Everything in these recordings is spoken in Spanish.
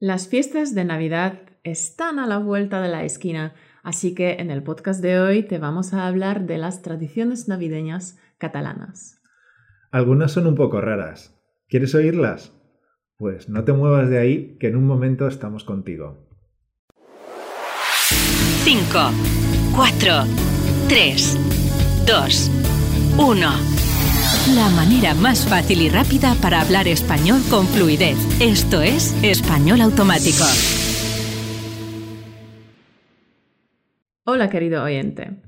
Las fiestas de Navidad están a la vuelta de la esquina, así que en el podcast de hoy te vamos a hablar de las tradiciones navideñas catalanas. Algunas son un poco raras. ¿Quieres oírlas? Pues no te muevas de ahí, que en un momento estamos contigo. 5, 4, 3, 2, 1. La manera más fácil y rápida para hablar español con fluidez. Esto es Español Automático. Hola querido oyente.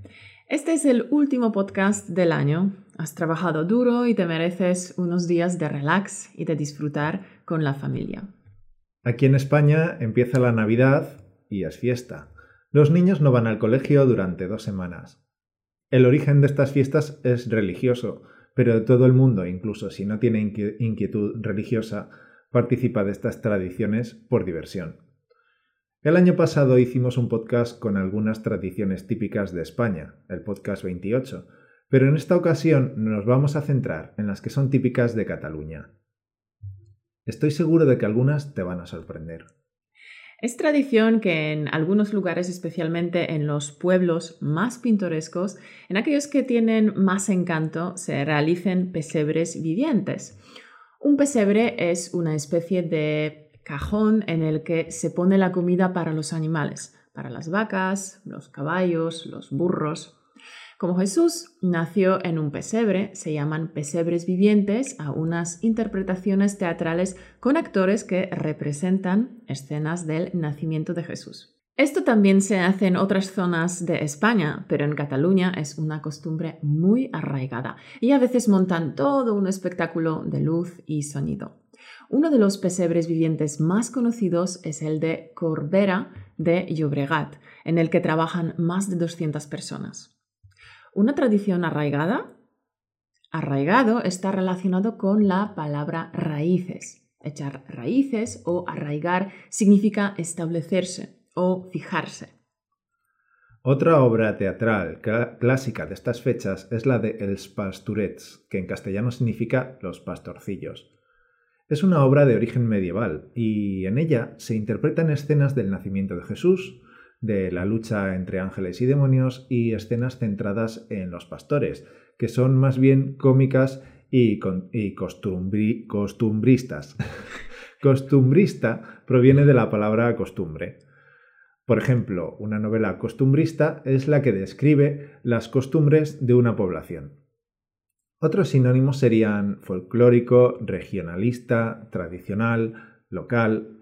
Este es el último podcast del año. Has trabajado duro y te mereces unos días de relax y de disfrutar con la familia. Aquí en España empieza la Navidad y es fiesta. Los niños no van al colegio durante dos semanas. El origen de estas fiestas es religioso, pero todo el mundo, incluso si no tiene inquietud religiosa, participa de estas tradiciones por diversión. El año pasado hicimos un podcast con algunas tradiciones típicas de España, el podcast 28, pero en esta ocasión nos vamos a centrar en las que son típicas de Cataluña. Estoy seguro de que algunas te van a sorprender. Es tradición que en algunos lugares, especialmente en los pueblos más pintorescos, en aquellos que tienen más encanto, se realicen pesebres vivientes. Un pesebre es una especie de cajón en el que se pone la comida para los animales, para las vacas, los caballos, los burros. Como Jesús nació en un pesebre, se llaman pesebres vivientes a unas interpretaciones teatrales con actores que representan escenas del nacimiento de Jesús. Esto también se hace en otras zonas de España, pero en Cataluña es una costumbre muy arraigada y a veces montan todo un espectáculo de luz y sonido. Uno de los pesebres vivientes más conocidos es el de Corbera de Llobregat, en el que trabajan más de 200 personas. Una tradición arraigada. Arraigado está relacionado con la palabra raíces. Echar raíces o arraigar significa establecerse o fijarse. Otra obra teatral clásica de estas fechas es la de Els Pastorets, que en castellano significa los pastorcillos. Es una obra de origen medieval y en ella se interpretan escenas del nacimiento de Jesús, de la lucha entre ángeles y demonios y escenas centradas en los pastores, que son más bien cómicas y, costumbristas. Costumbrista proviene de la palabra costumbre. Por ejemplo, una novela costumbrista es la que describe las costumbres de una población. Otros sinónimos serían folclórico, regionalista, tradicional, local,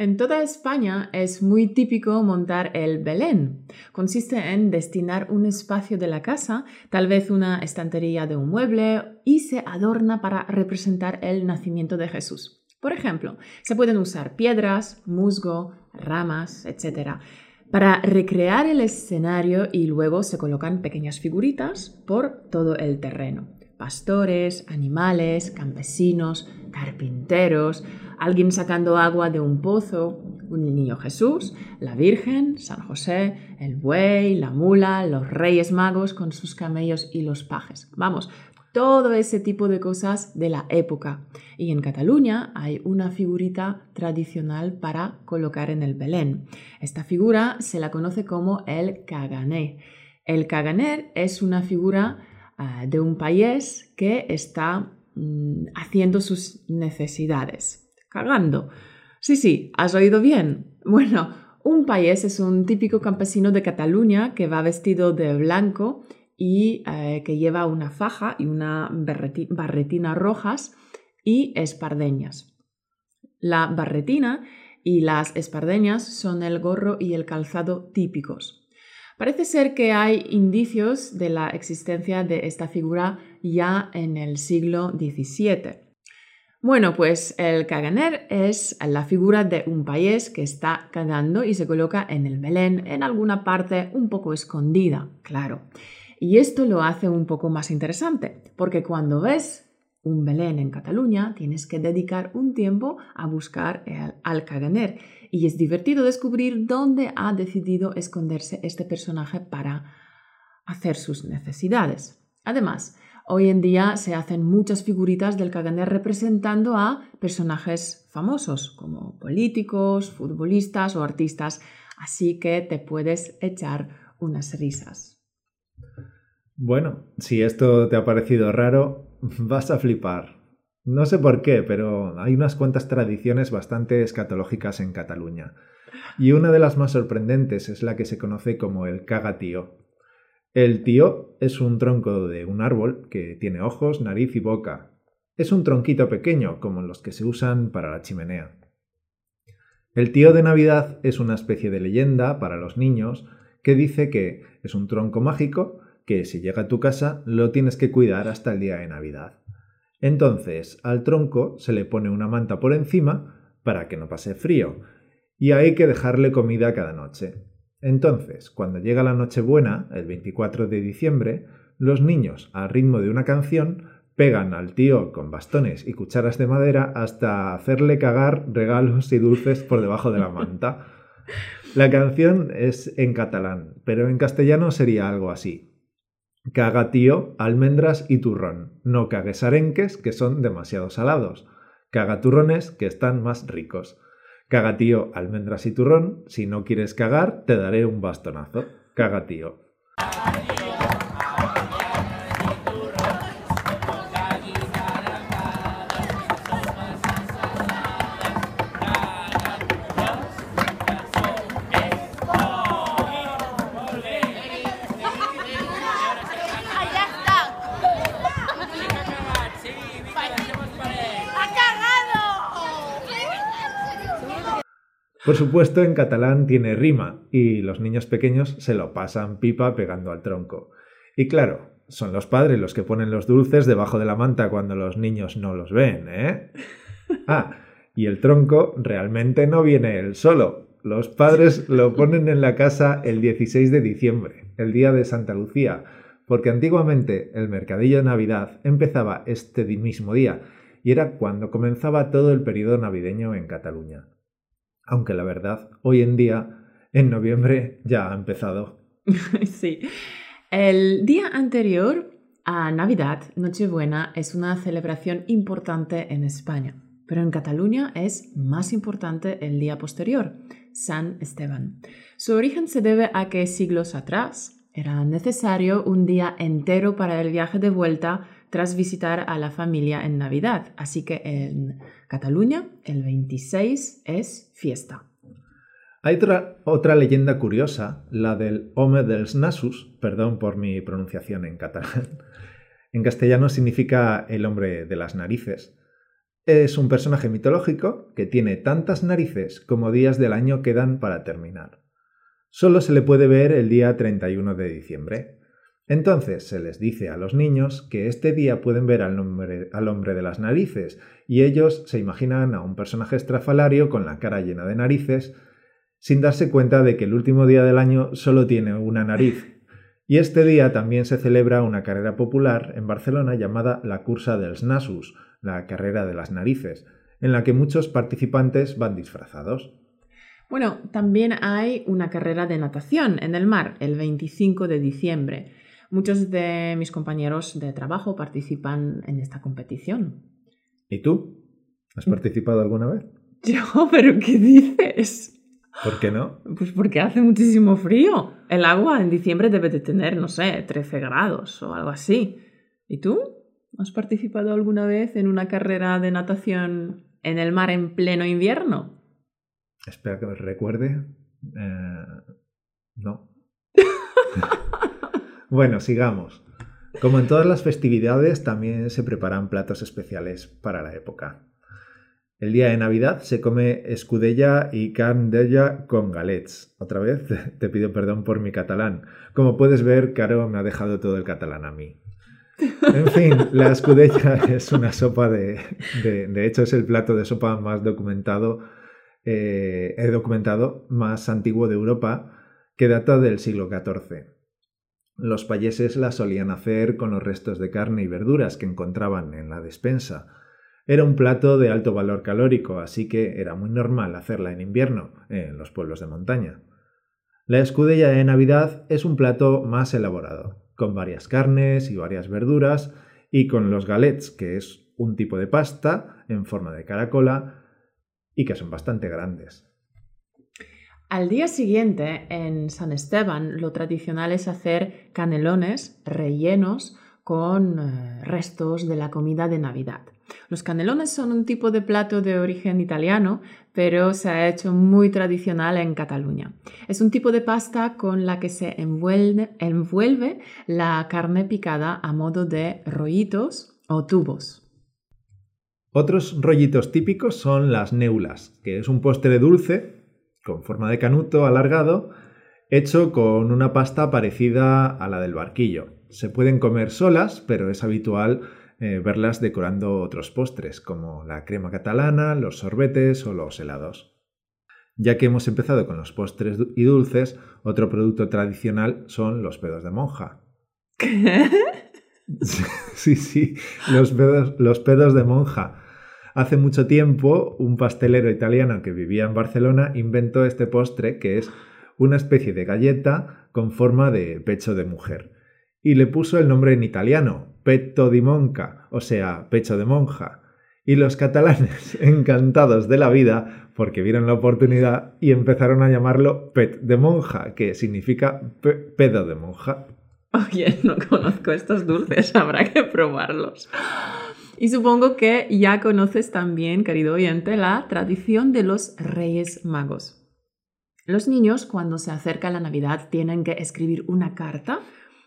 en toda España es muy típico montar el Belén. Consiste en destinar un espacio de la casa, tal vez una estantería de un mueble, y se adorna para representar el nacimiento de Jesús. Por ejemplo, se pueden usar piedras, musgo, ramas, etc. Para recrear el escenario y luego se colocan pequeñas figuritas por todo el terreno. Pastores, animales, campesinos, carpinteros, alguien sacando agua de un pozo, un niño Jesús, la Virgen, San José, el buey, la mula, los reyes magos con sus camellos y los pajes. Vamos, todo ese tipo de cosas de la época. Y en Cataluña hay una figurita tradicional para colocar en el Belén. Esta figura se la conoce como el caganer. El caganer es una figura ah, de un país que está mm, haciendo sus necesidades cagando. Sí, sí, has oído bien. Bueno, un payés es un típico campesino de Cataluña que va vestido de blanco y eh, que lleva una faja y una barretina rojas y espardeñas. La barretina y las espardeñas son el gorro y el calzado típicos. Parece ser que hay indicios de la existencia de esta figura ya en el siglo XVII. Bueno, pues el caganer es la figura de un país que está cagando y se coloca en el Belén, en alguna parte un poco escondida, claro. Y esto lo hace un poco más interesante, porque cuando ves un Belén en Cataluña, tienes que dedicar un tiempo a buscar al caganer. Y es divertido descubrir dónde ha decidido esconderse este personaje para hacer sus necesidades. Además, Hoy en día se hacen muchas figuritas del caganer representando a personajes famosos como políticos, futbolistas o artistas, así que te puedes echar unas risas. Bueno, si esto te ha parecido raro, vas a flipar. No sé por qué, pero hay unas cuantas tradiciones bastante escatológicas en Cataluña. Y una de las más sorprendentes es la que se conoce como el cagatío. El tío es un tronco de un árbol que tiene ojos, nariz y boca. Es un tronquito pequeño, como los que se usan para la chimenea. El tío de Navidad es una especie de leyenda para los niños que dice que es un tronco mágico que si llega a tu casa lo tienes que cuidar hasta el día de Navidad. Entonces al tronco se le pone una manta por encima para que no pase frío, y hay que dejarle comida cada noche. Entonces, cuando llega la Nochebuena, el 24 de diciembre, los niños, al ritmo de una canción, pegan al tío con bastones y cucharas de madera hasta hacerle cagar regalos y dulces por debajo de la manta. La canción es en catalán, pero en castellano sería algo así. Caga tío, almendras y turrón. No cagues arenques, que son demasiado salados. Caga turrones, que están más ricos. Caga tío, almendras y turrón. Si no quieres cagar, te daré un bastonazo. Caga tío. Por supuesto, en catalán tiene rima y los niños pequeños se lo pasan pipa pegando al tronco. Y claro, son los padres los que ponen los dulces debajo de la manta cuando los niños no los ven, ¿eh? Ah, y el tronco realmente no viene él solo. Los padres lo ponen en la casa el 16 de diciembre, el día de Santa Lucía, porque antiguamente el mercadillo de Navidad empezaba este mismo día y era cuando comenzaba todo el periodo navideño en Cataluña aunque la verdad, hoy en día, en noviembre, ya ha empezado. sí. El día anterior a Navidad, Nochebuena, es una celebración importante en España, pero en Cataluña es más importante el día posterior, San Esteban. Su origen se debe a que siglos atrás era necesario un día entero para el viaje de vuelta tras visitar a la familia en Navidad, así que en Cataluña, el 26 es fiesta. Hay otra, leyenda curiosa, la del Home dels Nasus, perdón por mi pronunciación en catalán. En castellano significa el hombre de las narices. Es un personaje mitológico que tiene tantas narices como días del año quedan para terminar. Solo se le puede ver el día 31 de diciembre. Entonces se les dice a los niños que este día pueden ver al hombre, de las narices y ellos se imaginan a un personaje estrafalario con la cara llena de narices sin darse cuenta de que el último día del año solo tiene una nariz. Y este día también se celebra una carrera popular en Barcelona llamada la Cursa dels Nasus, la carrera de las narices, en la que muchos participantes van disfrazados. Bueno, también hay una carrera de natación en el mar el 25 de diciembre. Muchos de mis compañeros de trabajo participan en esta competición. ¿Y tú? ¿Has mm. participado alguna vez? Yo, pero ¿qué dices? ¿Por qué no? Pues porque hace muchísimo frío. El agua en diciembre debe de tener, no sé, 13 grados o algo así. ¿Y tú? ¿Has participado alguna vez en una carrera de natación en el mar en pleno invierno? Espera que me recuerde. Eh, no. Bueno, sigamos. Como en todas las festividades, también se preparan platos especiales para la época. El día de Navidad se come escudella y carn con galets. Otra vez te pido perdón por mi catalán. Como puedes ver, Caro me ha dejado todo el catalán a mí. En fin, la escudella es una sopa de, de, hecho, es el plato de sopa más documentado, eh, he documentado, más antiguo de Europa, que data del siglo XIV. Los payeses la solían hacer con los restos de carne y verduras que encontraban en la despensa. Era un plato de alto valor calórico, así que era muy normal hacerla en invierno, en los pueblos de montaña. La escudella de Navidad es un plato más elaborado, con varias carnes y varias verduras, y con los galets, que es un tipo de pasta en forma de caracola y que son bastante grandes. Al día siguiente, en San Esteban, lo tradicional es hacer canelones rellenos con eh, restos de la comida de Navidad. Los canelones son un tipo de plato de origen italiano, pero se ha hecho muy tradicional en Cataluña. Es un tipo de pasta con la que se envuelve, envuelve la carne picada a modo de rollitos o tubos. Otros rollitos típicos son las neulas, que es un postre dulce con forma de canuto alargado hecho con una pasta parecida a la del barquillo. Se pueden comer solas, pero es habitual eh, verlas decorando otros postres, como la crema catalana, los sorbetes o los helados. Ya que hemos empezado con los postres y dulces, otro producto tradicional son los pedos de monja. sí, sí, los pedos, los pedos de monja. Hace mucho tiempo, un pastelero italiano que vivía en Barcelona inventó este postre que es una especie de galleta con forma de pecho de mujer y le puso el nombre en italiano, petto di monca, o sea, pecho de monja. Y los catalanes, encantados de la vida, porque vieron la oportunidad y empezaron a llamarlo pet de monja, que significa pedo de monja. Oye, no conozco estos dulces, habrá que probarlos. Y supongo que ya conoces también, querido oyente, la tradición de los Reyes Magos. Los niños, cuando se acerca la Navidad, tienen que escribir una carta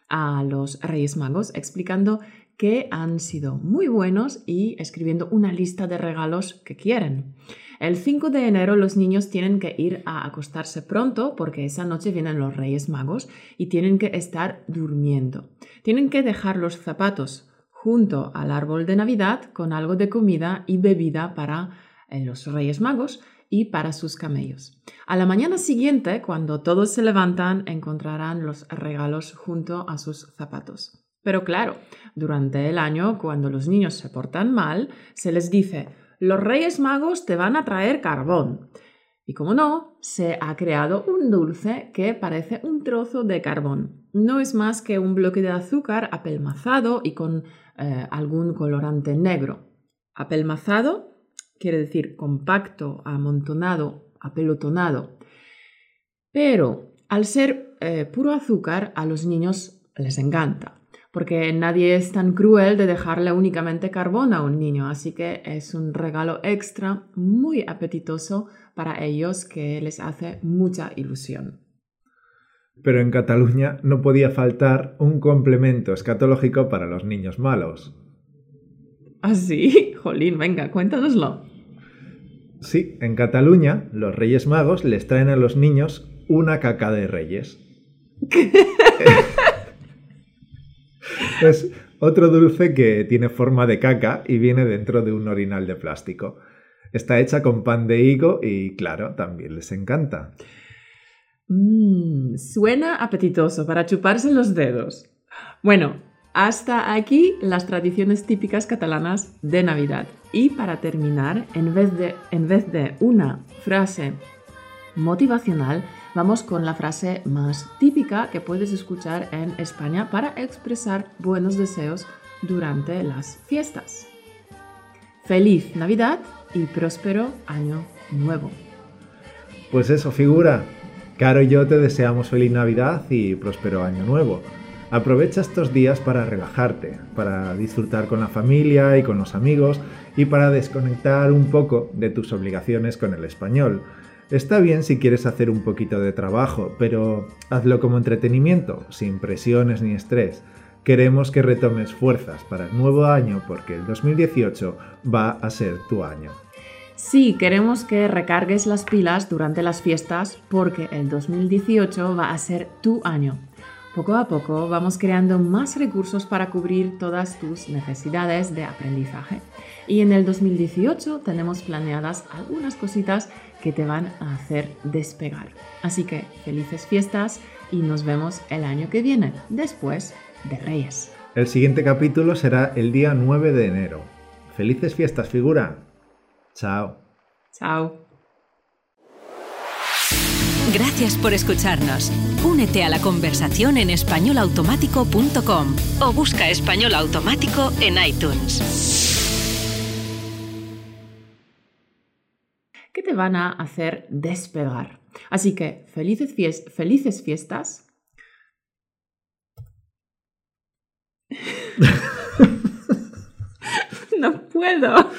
a los Reyes Magos explicando que han sido muy buenos y escribiendo una lista de regalos que quieren. El 5 de enero los niños tienen que ir a acostarse pronto porque esa noche vienen los Reyes Magos y tienen que estar durmiendo. Tienen que dejar los zapatos junto al árbol de Navidad con algo de comida y bebida para eh, los Reyes Magos y para sus camellos. A la mañana siguiente, cuando todos se levantan, encontrarán los regalos junto a sus zapatos. Pero claro, durante el año, cuando los niños se portan mal, se les dice, los Reyes Magos te van a traer carbón. Y como no, se ha creado un dulce que parece un trozo de carbón. No es más que un bloque de azúcar apelmazado y con eh, algún colorante negro. Apelmazado quiere decir compacto, amontonado, apelotonado. Pero al ser eh, puro azúcar, a los niños les encanta, porque nadie es tan cruel de dejarle únicamente carbón a un niño, así que es un regalo extra muy apetitoso para ellos que les hace mucha ilusión. Pero en Cataluña no podía faltar un complemento escatológico para los niños malos. ¿Ah, sí? Jolín, venga, cuéntanoslo. Sí, en Cataluña los Reyes Magos les traen a los niños una caca de reyes. es otro dulce que tiene forma de caca y viene dentro de un orinal de plástico. Está hecha con pan de higo y claro, también les encanta. Mmm, suena apetitoso para chuparse los dedos. Bueno, hasta aquí las tradiciones típicas catalanas de Navidad. Y para terminar, en vez de, en vez de una frase motivacional, vamos con la frase más típica que puedes escuchar en España para expresar buenos deseos durante las fiestas. Feliz Navidad y próspero año nuevo. Pues eso, figura. Caro y yo te deseamos feliz Navidad y próspero año nuevo. Aprovecha estos días para relajarte, para disfrutar con la familia y con los amigos y para desconectar un poco de tus obligaciones con el español. Está bien si quieres hacer un poquito de trabajo, pero hazlo como entretenimiento, sin presiones ni estrés. Queremos que retomes fuerzas para el nuevo año porque el 2018 va a ser tu año. Sí, queremos que recargues las pilas durante las fiestas porque el 2018 va a ser tu año. Poco a poco vamos creando más recursos para cubrir todas tus necesidades de aprendizaje. Y en el 2018 tenemos planeadas algunas cositas que te van a hacer despegar. Así que felices fiestas y nos vemos el año que viene, después de Reyes. El siguiente capítulo será el día 9 de enero. Felices fiestas, figura. Chao. Chao. Gracias por escucharnos. Únete a la conversación en españolautomático.com o busca español automático en iTunes. que te van a hacer despegar. Así que felices, fies- felices fiestas. no puedo.